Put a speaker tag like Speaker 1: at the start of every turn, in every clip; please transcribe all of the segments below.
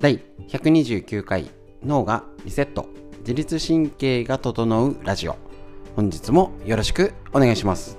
Speaker 1: 第129回脳がリセット自律神経が整うラジオ。本日もよろしくお願いします。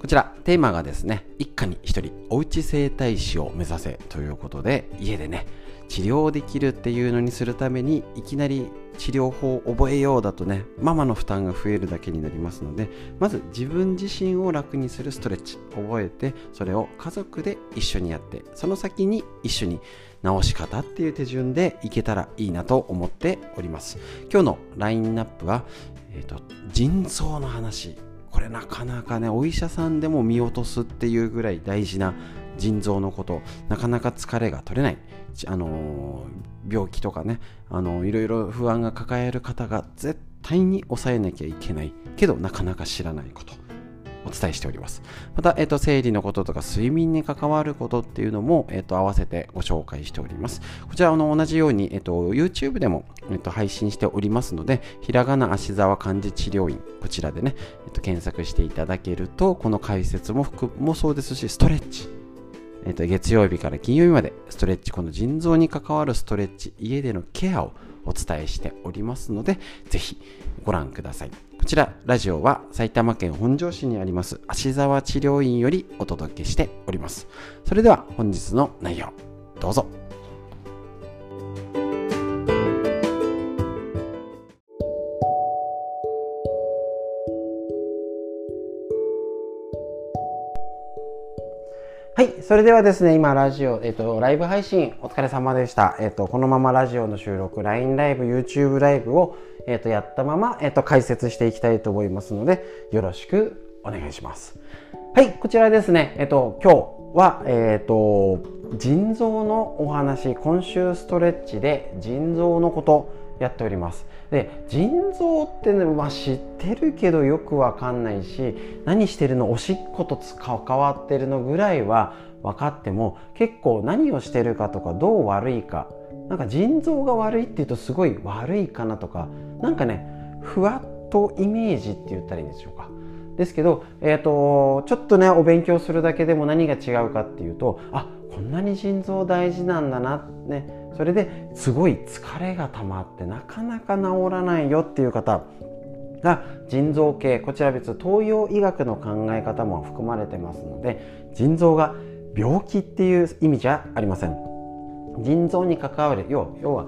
Speaker 1: こちらテーマがですね一家に一人おうち整体師を目指せということで家でね治療できるっていうのにするためにいきなり治療法を覚えようだとねママの負担が増えるだけになりますのでまず自分自身を楽にするストレッチ覚えてそれを家族で一緒にやってその先に一緒に直し方っていう手順でいけたらいいなと思っております。今日のラインナップは、えーと、腎臓の話。これなかなかねお医者さんでも見落とすっていうぐらい大事な腎臓のことなかなか疲れが取れない。あの病気とかねあのいろいろ不安が抱える方が絶対に抑えなきゃいけない。けどなかなか知らないこと。お伝えしております。また、えっと、生理のこととか睡眠に関わることっていうのも、えっと、合わせてご紹介しております。こちらあの同じように、えっと、YouTube でも、えっと、配信しておりますのでひらがな芦沢漢字治療院こちらでね、えっと、検索していただけるとこの解説も含もそうですしストレッチえー、と月曜日から金曜日までストレッチ、この腎臓に関わるストレッチ、家でのケアをお伝えしておりますので、ぜひご覧ください。こちら、ラジオは埼玉県本庄市にあります芦沢治療院よりお届けしております。それでは本日の内容、どうぞ。それではですね、今、ラジオ、えっ、と、ライブ配信、お疲れ様でした。えっ、と、このままラジオの収録、LINE ライブ、YouTube ライブを、えっ、と、やったまま、えっ、と、解説していきたいと思いますので、よろしくお願いします。はい。こちらですね、えっ、と、今日は、えっ、と、腎臓のお話、今週ストレッチで腎臓のこと、やっておりますで腎臓ってね、まあ、知ってるけどよくわかんないし何してるのおしっこと関わってるのぐらいは分かっても結構何をしてるかとかどう悪いかなんか腎臓が悪いっていうとすごい悪いかなとかなんかねふわっとイメージって言ったらいいんでしょうか。ですけど、えーと、ちょっとねお勉強するだけでも何が違うかっていうとあこんなに腎臓大事なんだなね。それですごい疲れが溜まってなかなか治らないよっていう方が腎臓系こちら別東洋医学の考え方も含まれてますので腎臓が病気っていう意味じゃありません。腎臓に関わる要要は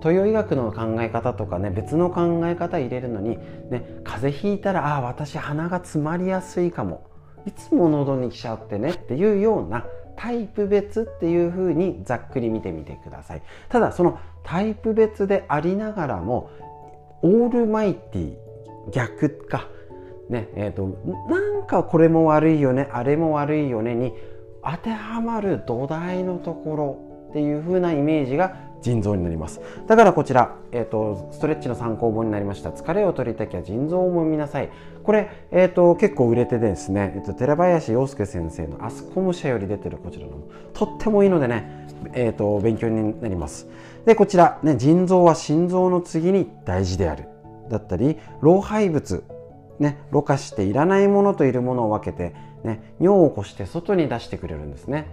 Speaker 1: 東洋医学の考え方とかね別の考え方入れるのに、ね、風邪ひいたらああ私鼻が詰まりやすいかも。いつも喉に来ちゃってねっていうようなタイプ別っていうふうにざっくり見てみてください。ただそのタイプ別でありながらもオールマイティ逆か。ねえーと、なんかこれも悪いよねあれも悪いよねに当てはまる土台のところっていう風なイメージが腎臓になります。だからこちら、えーと、ストレッチの参考本になりました。疲れを取りたきゃ腎臓を揉みなさい。これ、えーと、結構売れてですね、えーと、寺林洋介先生のアスコム社より出てるこちらのとってもいいのでね、えー、と勉強になります。でこちら、ね、腎臓は心臓の次に大事である。だったり老廃物ね、ろ過していらないものといるものを分けて、ね、尿を起こして外に出してくれるんですね。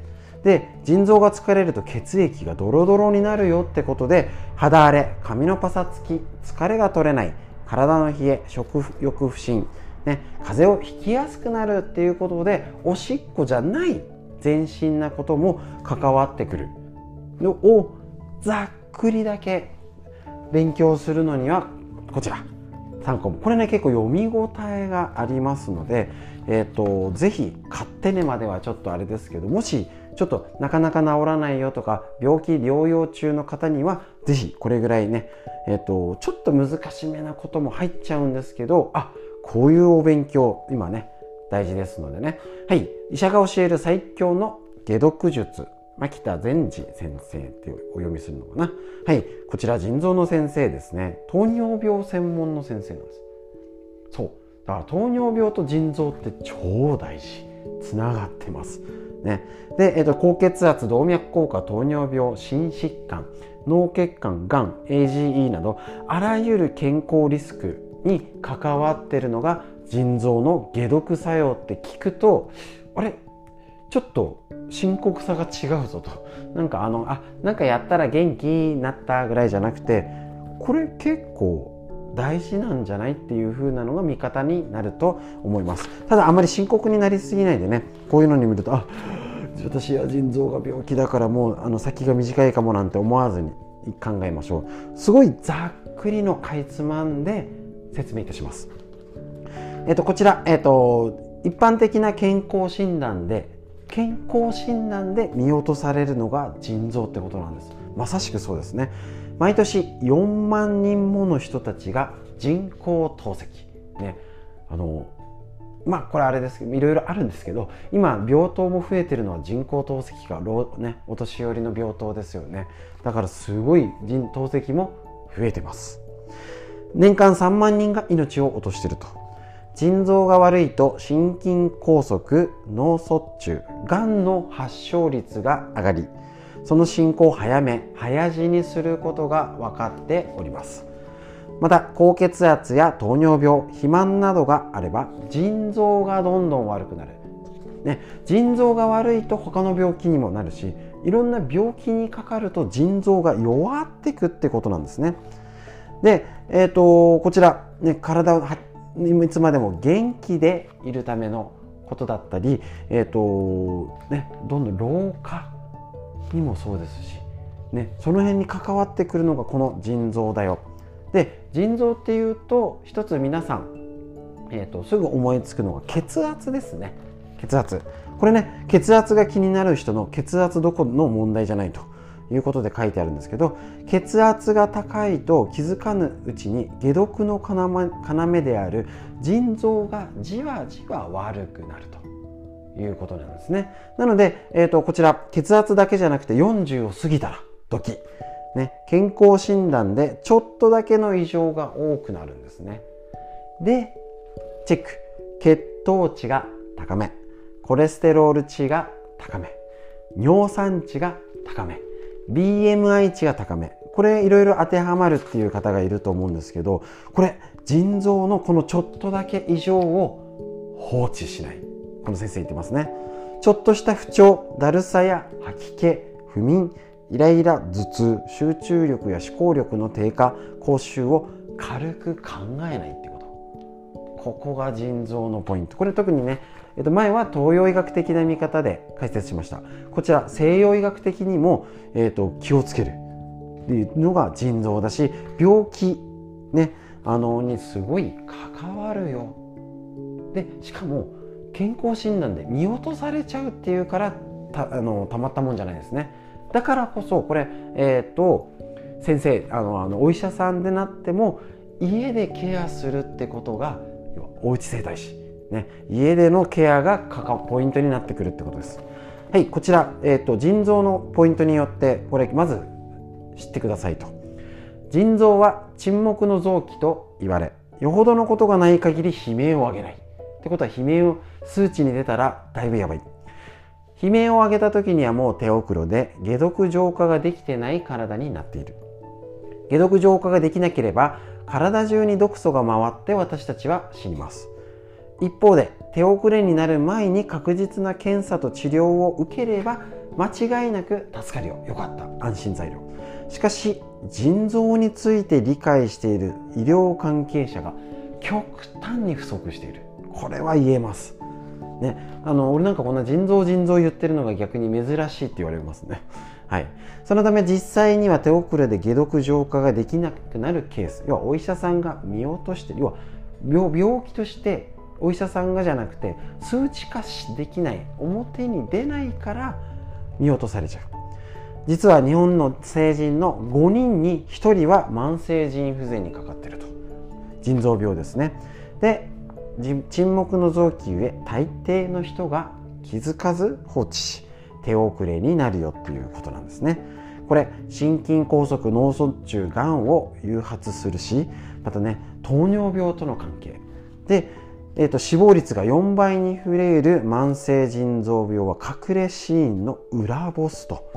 Speaker 1: で腎臓が疲れると血液がドロドロになるよってことで肌荒れ髪のパサつき疲れが取れない体の冷え食欲不振、ね、風邪をひきやすくなるっていうことでおしっこじゃない全身なことも関わってくるのをざっくりだけ勉強するのにはこちら3個も。これね結構読み応えがありますので、えーと、ぜひ買ってねまではちょっとあれですけどもしちょっとなかなか治らないよとか病気療養中の方には是非これぐらいね、えーと、ちょっと難しめなことも入っちゃうんですけどあこういうお勉強今ね大事ですのでね。はい。医者が教える最強の解毒術。牧田善治先生ってお読みするのかな？はいこちら腎臓の先生ですね。糖尿病専門の先生なんです。そう。だから糖尿病と腎臓って超大事。つながってます。ね、で、えーと、高血圧動脈硬化糖尿病心疾患脳血管がん AGE などあらゆる健康リスクに関わっているのが腎臓の解毒作用って聞くとあれ？ちょっと深刻さが違うぞと。なんかあのあなんかやったら元気になったぐらいじゃなくてこれ結構大事なんじゃないっていう風なのが味方になると思います。ただあまり深刻になりすぎないでね。こういうのに見るとあ私は腎臓が病気だからもうあの先が短いかもなんて思わずに考えましょう。すごいざっくりのかいつまんで説明いたします。えっ、とこちら、えっ、と一般的な健康診断で健康診断で見落とされるのが腎臓ってことなんです。まさしくそうですね。毎年4万人もの人たちが人工透析。ね。あのまあこれあれですけどいろいろあるんですけど今病棟も増えてるのは人工透析が、ね、お年寄りの病棟ですよね。だからすごい人透析も増えてます。年間3万人が命を落としてると。腎臓が悪いと心筋梗塞脳卒中がんの発症率が上がりその進行を早め早死にすることが分かっております。また高血圧や糖尿病肥満などがあれば腎臓がどんどん悪くなる、ね、腎臓が悪いと他の病気にもなるしいろんな病気にかかると腎臓が弱ってくってことなんですね。で、えーと、こちら、ね、体をいつまでも元気でいるためのことだったり、えーとね、どんどん老化にもそうですし、ね、その辺に関わってくるのがこの腎臓だよ。で腎臓っていうと一つ皆さん、えーと、すぐ思いつくのが血圧ですね。血圧。これね血圧が気になる人の血圧どこの問題じゃないと。いうことで書いてあるんですけど血圧が高いと気づかぬうちに解毒の要である腎臓がじわじわ悪くなるということなんですね。なので、えーと、こちら血圧だけじゃなくて40を過ぎたら時、ね、健康診断でちょっとだけの異常が多くなるんですね。でチェック。血糖値が高め。コレステロール値が高め。尿酸値が高め。BMI 値が高め。これいろいろ当てはまるっていう方がいると思うんですけどこれ腎臓のこのちょっとだけ異常を放置しない。この先生言ってますね。ちょっとした不調だるさや吐き気不眠イライラ頭痛集中力や思考力の低下口臭を軽く考えないってこと。ここが腎臓のポイント。これ特にねえっと、前は東洋医学的な見方で解説しました。こちら西洋医学的にも、えっと、気をつけるっていうのが腎臓だし病気、ね、あのにすごい関わるよ。でしかも健康診断で見落とされちゃうっていうからたあのたまったもんじゃないですね。だからこそこれえっ、と先生あのあのお医者さんでなっても家でケアするってことがおうち整体師ね、家でのケアがポイントになってくるってことです。はい、こちら、えーと、腎臓のポイントによってこれまず知ってくださいと。腎臓は沈黙の臓器と言われよほどのことがない限り悲鳴を上げない。ってことは悲鳴を数値に出たらだいぶやばい。悲鳴を上げた時にはもう手遅れで解毒浄化ができてない体になっている。解毒浄化ができなければ体中に毒素が回って私たちは死にます。一方で手遅れになる前に確実な検査と治療を受ければ間違いなく助かるよ。よかった。安心材料。しかし腎臓について理解している医療関係者が極端に不足している。これは言えます。ね、あの俺なんかこんな腎臓腎臓言ってるのが逆に珍しいって言われますね。はい、そのため実際には手遅れで解毒浄化ができなくなるケース。要はお医者さんが見落として要は病病気としてお医者さんがじゃなくて数値化できない表に出ないから見落とされちゃう。実は日本の成人の5人に1人は慢性腎不全にかかってると。腎臓病ですね。で沈黙の臓器ゆえ大抵の人が気づかず放置し手遅れになるよっていうことなんですね。これ心筋梗塞脳卒中がんを誘発するしまたね糖尿病との関係。でえーと、死亡率が4倍に増える慢性腎臓病は隠れ死因の裏ボスと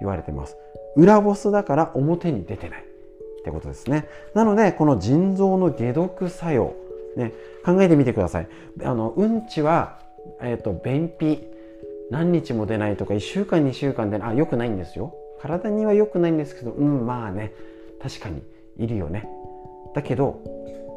Speaker 1: 言われています。裏ボスだから表に出てないってことですね。なのでこの腎臓の解毒作用ね、考えてみてください。あのうんちは、えーと、便秘何日も出ないとか1週間2週間であ良くないんですよ。体には良くないんですけどうんまあね確かにいるよね。だけど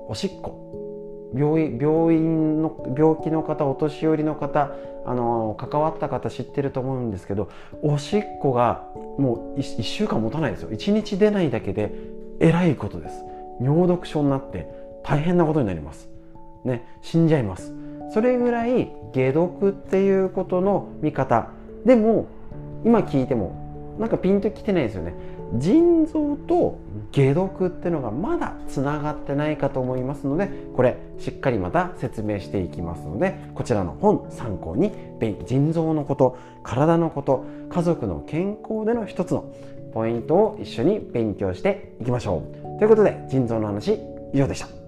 Speaker 1: おしっこ。病院の病気の方お年寄りの方あの関わった方知ってると思うんですけどおしっこがもう 1, 1週間持たないですよ。1日出ないだけでえらいことです。尿毒症になって大変なことになります。ね死んじゃいます。それぐらい解毒っていうことの見方。でも今聞いてもなんかピンときてないですよね。腎臓と解毒っていうのがまだつながってないかと思いますのでこれしっかりまた説明していきますのでこちらの本参考に腎臓のこと体のこと家族の健康での一つのポイントを一緒に勉強していきましょう。ということで腎臓の話以上でした。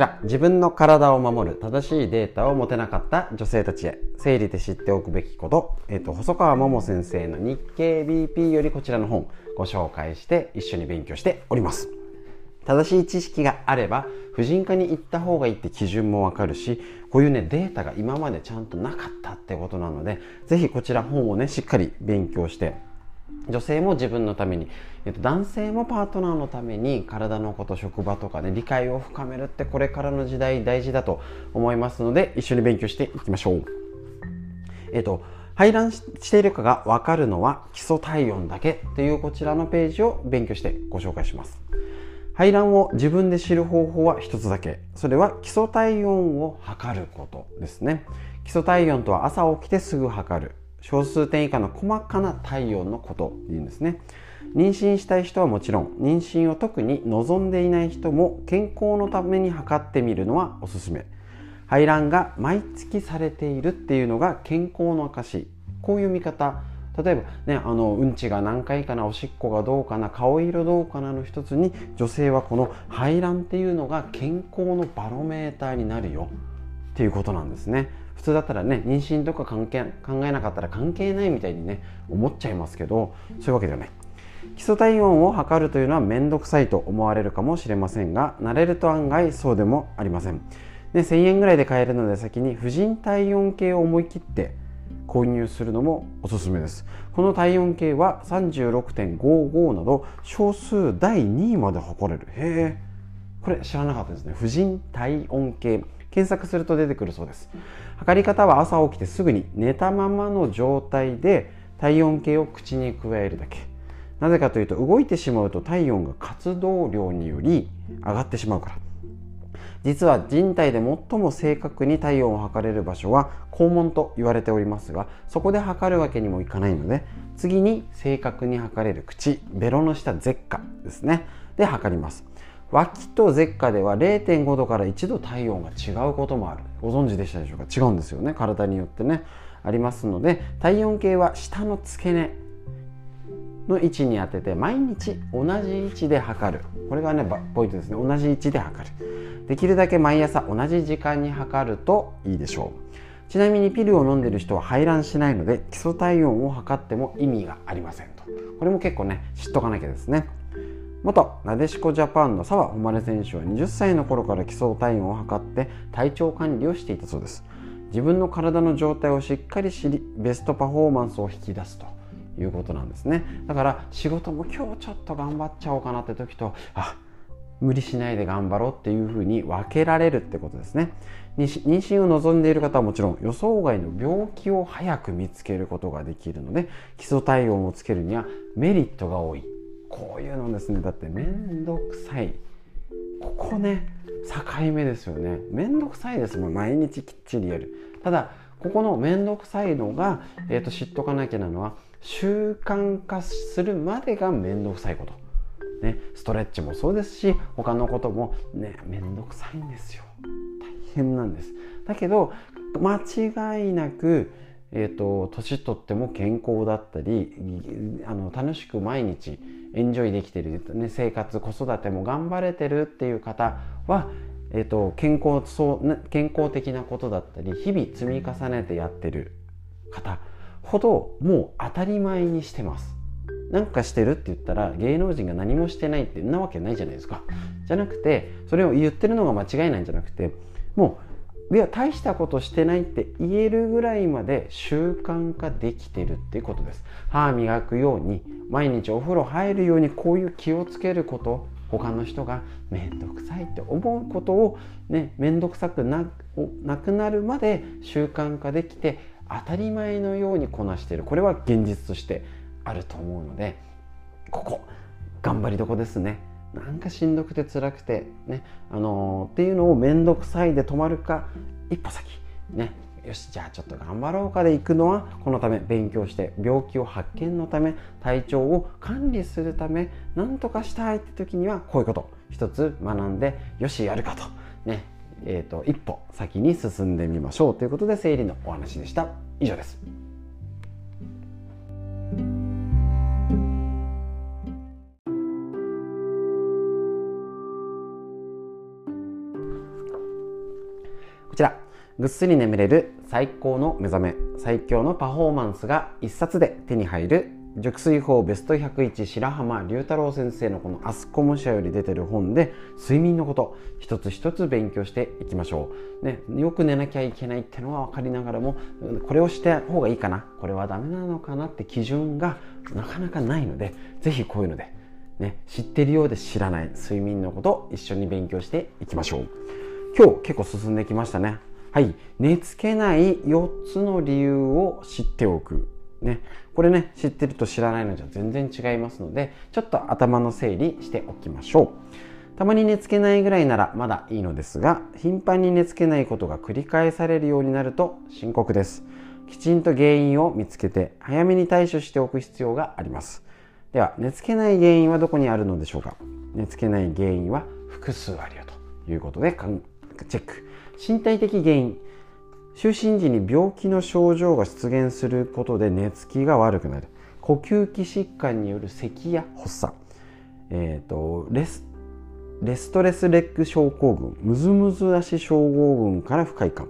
Speaker 1: ちら、自分の体を守る正しいデータを持てなかった女性たちへ、生理で知っておくべきこと、えっ、と、細川桃先生の日経 BP よりこちらの本ご紹介して一緒に勉強しております。正しい知識があれば、婦人科に行った方がいいって基準もわかるし、こういうね、データが今までちゃんとなかったってことなので、ぜひこちら本をね、しっかり勉強して女性も自分のために、えっと、男性もパートナーのために体のこと職場とかね理解を深めるってこれからの時代大事だと思いますので一緒に勉強していきましょう。えっと排卵しているかが分かるのは基礎体温だけというこちらのページを勉強してご紹介します。排卵を自分で知る方法は一つだけ。それは基礎体温を測ることですね。基礎体温とは朝起きてすぐ測る。小数点以下の細かな体温のこと言うんですね。妊娠したい人はもちろん妊娠を特に望んでいない人も健康のために測ってみるのはおすすめ。排卵が毎月されているっていうのが健康の証こういう見方。例えばねあのうんちが何回かなおしっこがどうかな顔色どうかなの一つに女性はこの排卵っていうのが健康のバロメーターになるよっていうことなんですね。普通だったらね妊娠とか関係考えなかったら関係ないみたいにね思っちゃいますけどそういうわけではない。基礎体温を測るというのは面倒くさいと思われるかもしれませんが慣れると案外そうでもありません。で1000円ぐらいで買えるので先に婦人体温計を思い切って購入するのもおすすめです。この体温計は36.55など少数第2位まで測れる。へえ。これ知らなかったですね。婦人体温計。検索すると出てくるそうです。測り方は朝起きてすぐに寝たままの状態で体温計を口に加えるだけ。なぜかというと動いてしまうと体温が活動量により上がってしまうから。実は人体で最も正確に体温を測れる場所は肛門と言われておりますがそこで測るわけにもいかないので次に正確に測れる口ベロの下舌下ですね。で測ります。脇と舌下では0.5度から1度体温が違うこともある。ご存知でしたでしょうか？違うんですよね。体によってね。ありますので体温計は下の付け根の位置に当てて毎日同じ位置で測る。これがねポイントですね。同じ位置で測る。できるだけ毎朝同じ時間に測るといいでしょう。ちなみにピルを飲んでる人は排卵しないので基礎体温を測っても意味がありませんと。これも結構ね知っとかなきゃですね。元なでしこジャパンの澤穂希選手は20歳の頃から基礎体温を測って体調管理をしていたそうです。自分の体の状態をしっかり知りベストパフォーマンスを引き出すと。いうことなんですね。だから仕事も今日ちょっと頑張っちゃおうかなって時とあ無理しないで頑張ろうっていうふうに分けられるってことですね。妊娠を望んでいる方はもちろん予想外の病気を早く見つけることができるので基礎体温をつけるにはメリットが多い。こういうのですね。だって面倒くさい。ここね境目ですよね。面倒くさいですもん。毎日きっちりやる。ただここの面倒くさいのが、えーと、知っとかなきゃなのは習慣化するまでが面倒くさいこと、ね、ストレッチもそうですし他のこともね面倒くさいんですよ。大変なんです。だけど間違いなくえーと、年取っても健康だったりあの楽しく毎日エンジョイできてる、ね、生活子育ても頑張れてるっていう方はえーと、健康そう健康的なことだったり日々積み重ねてやってる方ほどもう当たり前にしてます。なんかしてるって言ったら芸能人が何もしてないってなわけないじゃないですか。じゃなくてそれを言ってるのが間違いなんじゃなくてもういや大したことしてないって言えるぐらいまで習慣化できてるっていうことです。歯磨くように毎日お風呂入るようにこういう気をつけること。他の人が面倒くさいって思うことをね面倒くさくななくなるまで習慣化できて当たり前のようにこなしてる。これは現実としてあると思うのでここ頑張りどこですね。なんかしんどくて辛くてねあのー、っていうのを面倒くさいで止まるか一歩先ねよしじゃあちょっと頑張ろうかで行くのはこのため勉強して病気を発見のため体調を管理するため何とかしたいって時にはこういうこと一つ学んでよしやるかとねえーと、と一歩先に進んでみましょうということで生理のお話でした以上です。ぐっすり眠れる最高の目覚め最強のパフォーマンスが一冊で手に入る熟睡法ベスト101白浜龍太郎先生のこのアスコム社より出てる本で睡眠のこと一つ一つ勉強していきましょう、ね、よく寝なきゃいけないってのは分かりながらもこれをして方がいいかなこれはダメなのかなって基準がなかなかないのでぜひこういうので、ね、知ってるようで知らない睡眠のこと一緒に勉強していきましょう。今日結構進んできましたね。はい、寝つけない4つの理由を知っておく。ね、これね、知ってると知らないのじゃ全然違いますので、ちょっと頭の整理しておきましょう。たまに寝つけないぐらいならまだいいのですが、頻繁に寝つけないことが繰り返されるようになると深刻です。きちんと原因を見つけて早めに対処しておく必要があります。では、寝つけない原因はどこにあるのでしょうか？寝つけない原因は複数あるよということでチェック。身体的原因。就寝時に病気の症状が出現することで寝つきが悪くなる。呼吸器疾患による咳や発作、えーと、レスレストレスレッグ症候群。ムズムズ足症候群から不快感。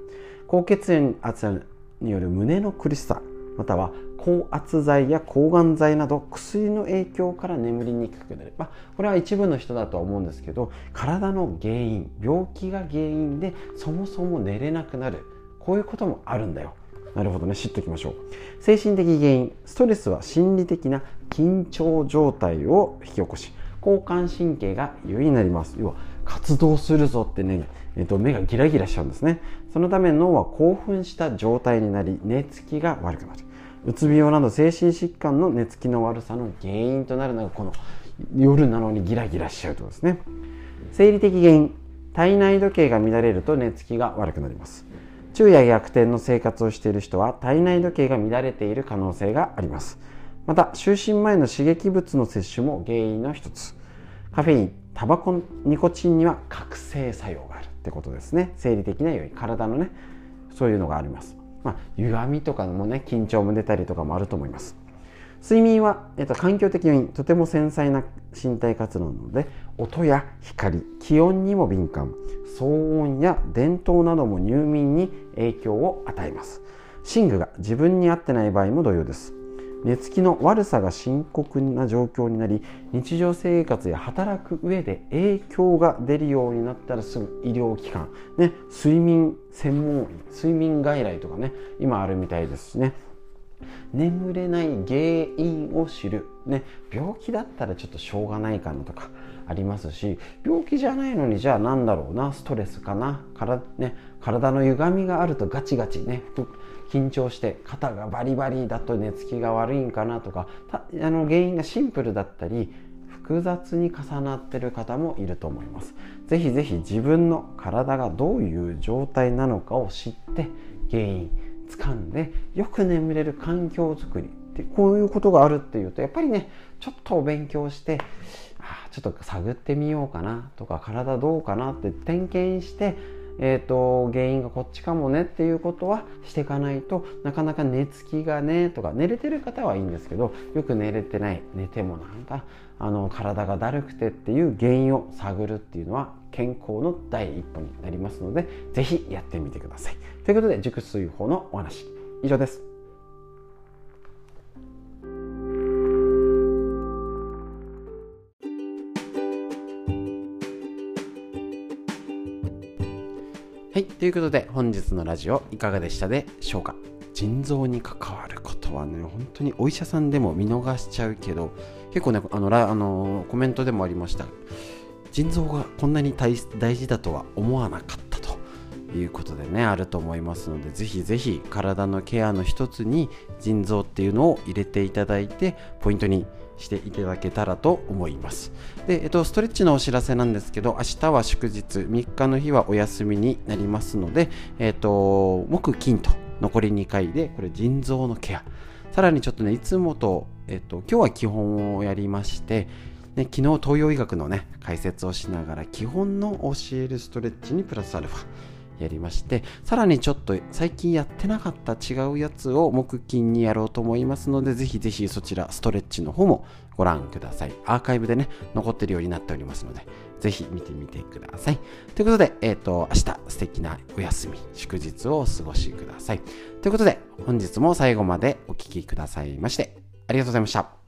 Speaker 1: 高血圧による胸の苦しさ。または高圧剤や抗がん剤など薬の影響から眠りにくくなる、まあ、これは一部の人だとは思うんですけど体の原因病気が原因でそもそも寝れなくなる。こういうこともあるんだよ。なるほどね。知っておきましょう。精神的原因ストレスは心理的な緊張状態を引き起こし交感神経が優位になります。要は活動するぞってね、えっと、目がギラギラしちゃうんですね。そのため脳は興奮した状態になり寝つきが悪くなる。うつ病など精神疾患の寝つきの悪さの原因となるのがこの夜なのにギラギラしちゃうとですね。生理的原因体内時計が乱れると寝つきが悪くなります。昼夜逆転の生活をしている人は体内時計が乱れている可能性があります。また就寝前の刺激物の摂取も原因の一つ。カフェインタバコニコチンには覚醒作用がある。ってことですね。生理的な要因体のねそういうのがあります。まあ、歪みとかもね緊張も出たりとかもあると思います。睡眠は、えっと、環境的要因とても繊細な身体活動なので音や光気温にも敏感。騒音や伝統なども入眠に影響を与えます。寝具が自分に合ってない場合も同様です。寝つきの悪さが深刻な状況になり日常生活や働く上で影響が出るようになったらすぐ医療機関、ね、睡眠専門医睡眠外来とかね今あるみたいですしね。眠れない原因を知る、ね、病気だったらちょっとしょうがないかなとかありますし病気じゃないのにじゃあ何だろうなストレスかな体,、ね、体の歪みがあるとガチガチね緊張して肩がバリバリだと寝つきが悪いんかなとかあの原因がシンプルだったり複雑に重なってる方もいると思います。ぜひぜひ自分の体がどういう状態なのかを知って原因掴んでよく眠れる環境づくりってこういうことがあるっていうとやっぱりねちょっとお勉強してあちょっと探ってみようかなとか体どうかなって点検してえーと、原因がこっちかもねっていうことはしていかないとなかなか寝つきがねとか寝れてる方はいいんですけどよく寝れてない寝てもなんかあの体がだるくてっていう原因を探るっていうのは健康の第一歩になりますので是非やってみてください。ということで熟睡法のお話以上です。はい、ということで本日のラジオいかがでしたでしょうか？腎臓に関わることはね本当にお医者さんでも見逃しちゃうけど結構ねあのあのコメントでもありました。腎臓がこんなに大事だとは思わなかった。いうことでねあると思いますのでぜひぜひ体のケアの一つに腎臓っていうのを入れていただいてポイントにしていただけたらと思います。で、えっと、ストレッチのお知らせなんですけど、明日は祝日、3日の日はお休みになりますので、えっと、木金と残り2回で、これ腎臓のケア。さらにちょっとね、いつもと、えっと、今日は基本をやりまして、ね、昨日東洋医学のね、解説をしながら、基本の教えるストレッチにプラスアルファ。やりましてさらにちょっと最近やってなかった違うやつを木金にやろうと思いますのでぜひぜひそちらストレッチの方もご覧ください。アーカイブでね残ってるようになっておりますのでぜひ見てみてください。ということで、えっ、ー、と明日素敵なお休み祝日をお過ごしください。ということで本日も最後までお聴きくださいましてありがとうございました。